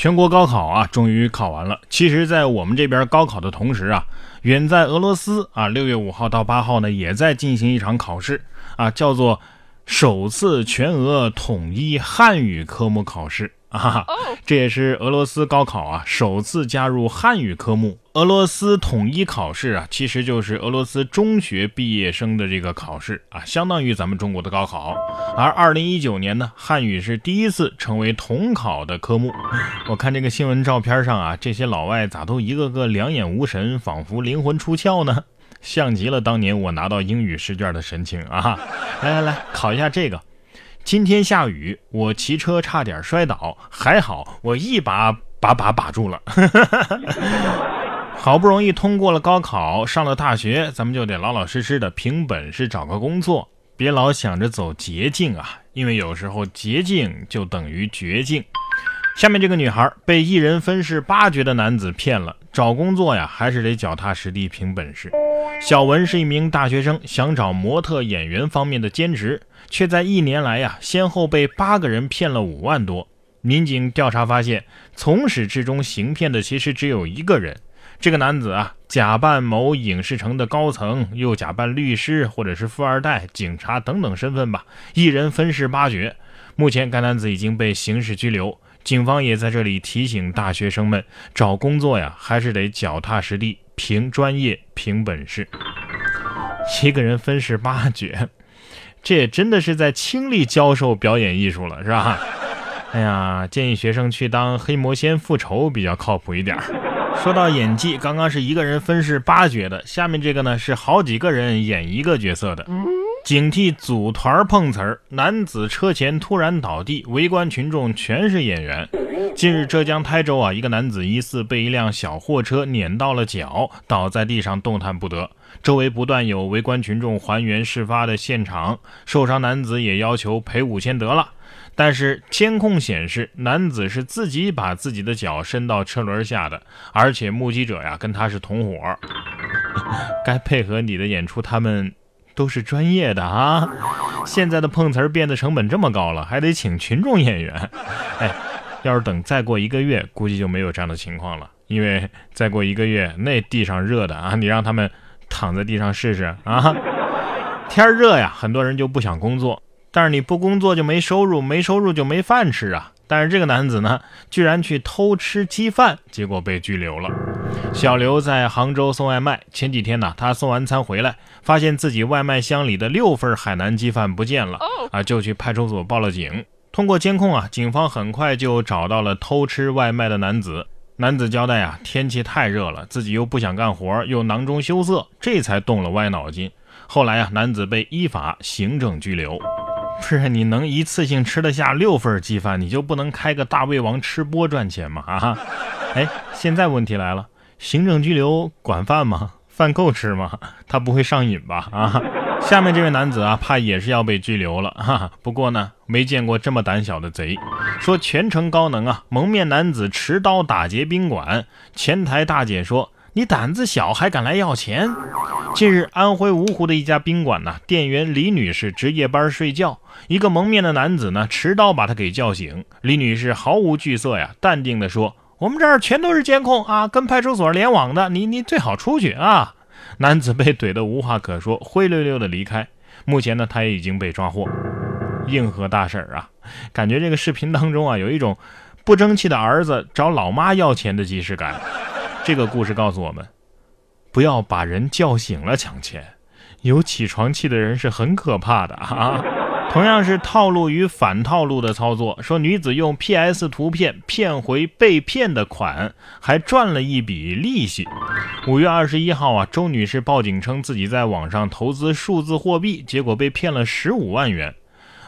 全国高考啊，终于考完了。其实，在我们这边高考的同时啊，远在俄罗斯啊，六月五号到八号呢，也在进行一场考试啊，叫做首次全俄统一汉语科目考试。啊，这也是俄罗斯高考啊首次加入汉语科目。俄罗斯统一考试啊，其实就是俄罗斯中学毕业生的这个考试啊，相当于咱们中国的高考。而二零一九年呢，汉语是第一次成为统考的科目。我看这个新闻照片上啊，这些老外咋都一个个两眼无神，仿佛灵魂出窍呢？像极了当年我拿到英语试卷的神情啊！来来来，考一下这个。今天下雨，我骑车差点摔倒，还好我一把把把把住了。好不容易通过了高考，上了大学，咱们就得老老实实的凭本事找个工作，别老想着走捷径啊，因为有时候捷径就等于绝境。下面这个女孩被一人分饰八角的男子骗了，找工作呀还是得脚踏实地凭本事。小文是一名大学生，想找模特演员方面的兼职，却在一年来呀，先后被八个人骗了五万多。民警调查发现，从始至终行骗的其实只有一个人。这个男子啊，假扮某影视城的高层，又假扮律师或者是富二代、警察等等身份吧，一人分饰八角。目前，该男子已经被刑事拘留。警方也在这里提醒大学生们，找工作呀，还是得脚踏实地。凭专业，凭本事，一个人分饰八角，这也真的是在倾力教授表演艺术了，是吧？哎呀，建议学生去当黑魔仙复仇比较靠谱一点。说到演技，刚刚是一个人分饰八角的，下面这个呢是好几个人演一个角色的。警惕组团碰瓷儿，男子车前突然倒地，围观群众全是演员。近日，浙江台州啊，一个男子疑似被一辆小货车碾到了脚，倒在地上动弹不得。周围不断有围观群众还原事发的现场，受伤男子也要求赔五千得了。但是监控显示，男子是自己把自己的脚伸到车轮下的，而且目击者呀跟他是同伙。该配合你的演出，他们。都是专业的啊！现在的碰瓷儿变得成本这么高了，还得请群众演员。哎，要是等再过一个月，估计就没有这样的情况了。因为再过一个月，那地上热的啊，你让他们躺在地上试试啊。天热呀，很多人就不想工作，但是你不工作就没收入，没收入就没饭吃啊。但是这个男子呢，居然去偷吃鸡饭，结果被拘留了。小刘在杭州送外卖，前几天呢，他送完餐回来，发现自己外卖箱里的六份海南鸡饭不见了，啊，就去派出所报了警。通过监控啊，警方很快就找到了偷吃外卖的男子。男子交代啊，天气太热了，自己又不想干活，又囊中羞涩，这才动了歪脑筋。后来啊，男子被依法行政拘留。不是你能一次性吃得下六份鸡饭，你就不能开个大胃王吃播赚钱吗？啊，哎，现在问题来了，行政拘留管饭吗？饭够吃吗？他不会上瘾吧？啊，下面这位男子啊，怕也是要被拘留了。哈，哈不过呢，没见过这么胆小的贼，说全程高能啊！蒙面男子持刀打劫宾馆，前台大姐说。你胆子小还敢来要钱？近日，安徽芜湖的一家宾馆呢，店员李女士值夜班睡觉，一个蒙面的男子呢，持刀把她给叫醒。李女士毫无惧色呀，淡定地说：“我们这儿全都是监控啊，跟派出所联网的，你你最好出去啊。”男子被怼得无话可说，灰溜溜的离开。目前呢，他也已经被抓获。硬核大婶啊，感觉这个视频当中啊，有一种不争气的儿子找老妈要钱的即视感。这个故事告诉我们，不要把人叫醒了抢钱，有起床气的人是很可怕的啊！同样是套路与反套路的操作，说女子用 PS 图片骗回被骗的款，还赚了一笔利息。五月二十一号啊，周女士报警称自己在网上投资数字货币，结果被骗了十五万元。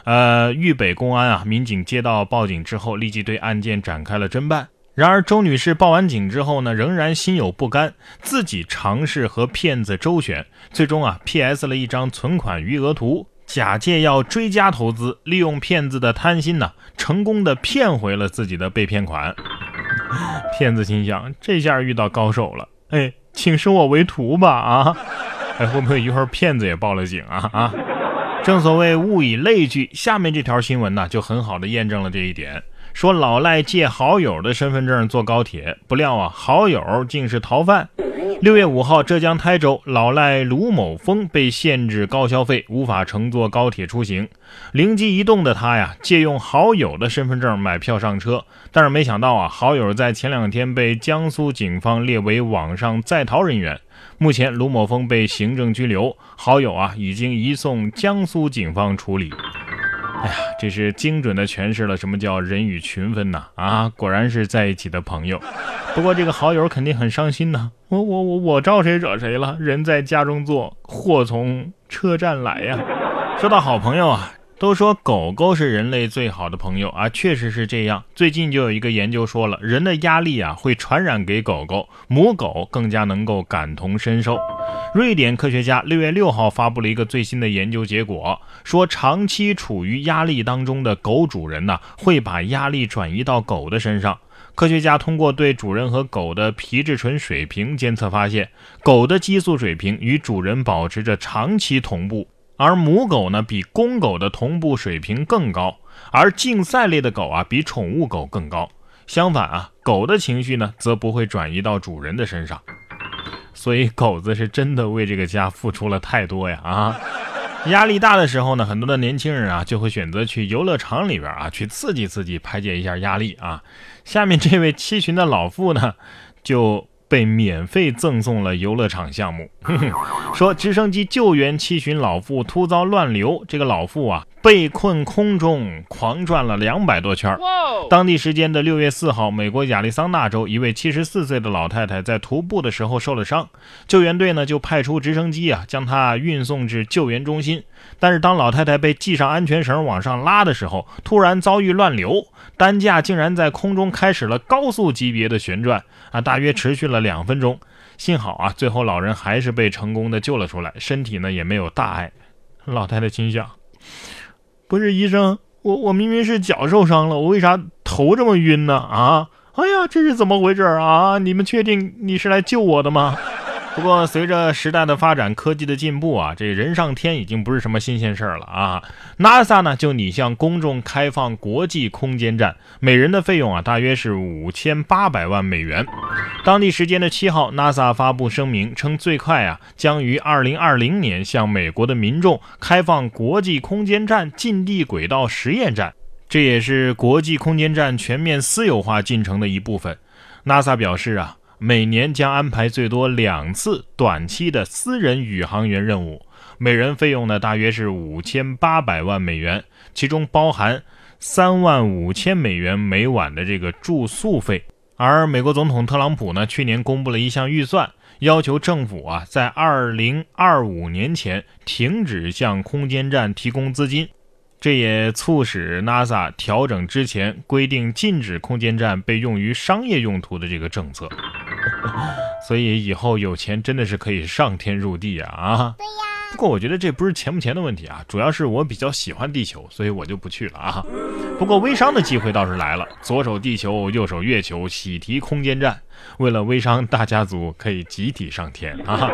呃，豫北公安啊，民警接到报警之后，立即对案件展开了侦办。然而，周女士报完警之后呢，仍然心有不甘，自己尝试和骗子周旋，最终啊，P.S 了一张存款余额图，假借要追加投资，利用骗子的贪心呢，成功的骗回了自己的被骗款。骗子心想，这下遇到高手了，哎，请收我为徒吧啊！哎，会不会一会儿骗子也报了警啊啊？正所谓物以类聚，下面这条新闻呢，就很好的验证了这一点。说老赖借好友的身份证坐高铁，不料啊，好友竟是逃犯。六月五号，浙江台州老赖卢某峰被限制高消费，无法乘坐高铁出行。灵机一动的他呀，借用好友的身份证买票上车，但是没想到啊，好友在前两天被江苏警方列为网上在逃人员。目前卢某峰被行政拘留，好友啊已经移送江苏警方处理。哎呀，这是精准的诠释了什么叫人与群分呐！啊，果然是在一起的朋友。不过这个好友肯定很伤心呐，我我我我招谁惹谁了？人在家中坐，祸从车站来呀！说到好朋友啊。都说狗狗是人类最好的朋友啊，确实是这样。最近就有一个研究说了，人的压力啊会传染给狗狗，母狗更加能够感同身受。瑞典科学家六月六号发布了一个最新的研究结果，说长期处于压力当中的狗主人呢，会把压力转移到狗的身上。科学家通过对主人和狗的皮质醇水平监测发现，狗的激素水平与主人保持着长期同步。而母狗呢，比公狗的同步水平更高，而竞赛类的狗啊，比宠物狗更高。相反啊，狗的情绪呢，则不会转移到主人的身上。所以，狗子是真的为这个家付出了太多呀！啊，压力大的时候呢，很多的年轻人啊，就会选择去游乐场里边啊，去刺激刺激，排解一下压力啊。下面这位七旬的老妇呢，就。被免费赠送了游乐场项目，说直升机救援七旬老妇突遭乱流，这个老妇啊被困空中狂转了两百多圈。当地时间的六月四号，美国亚利桑那州一位七十四岁的老太太在徒步的时候受了伤，救援队呢就派出直升机啊将她运送至救援中心。但是当老太太被系上安全绳往上拉的时候，突然遭遇乱流，担架竟然在空中开始了高速级别的旋转啊，大约持续了。两分钟，幸好啊，最后老人还是被成功的救了出来，身体呢也没有大碍。老太太心想：不是医生，我我明明是脚受伤了，我为啥头这么晕呢？啊，哎呀，这是怎么回事啊？你们确定你是来救我的吗？不过，随着时代的发展，科技的进步啊，这人上天已经不是什么新鲜事儿了啊。NASA 呢就拟向公众开放国际空间站，每人的费用啊大约是五千八百万美元。当地时间的七号，NASA 发布声明称，最快啊将于二零二零年向美国的民众开放国际空间站近地轨道实验站，这也是国际空间站全面私有化进程的一部分。NASA 表示啊。每年将安排最多两次短期的私人宇航员任务，每人费用呢大约是五千八百万美元，其中包含三万五千美元每晚的这个住宿费。而美国总统特朗普呢，去年公布了一项预算，要求政府啊在二零二五年前停止向空间站提供资金。这也促使 NASA 调整之前规定禁止空间站被用于商业用途的这个政策，所以以后有钱真的是可以上天入地啊！啊，对呀。不过我觉得这不是钱不钱的问题啊，主要是我比较喜欢地球，所以我就不去了啊。不过微商的机会倒是来了，左手地球，右手月球，喜提空间站，为了微商大家族可以集体上天啊！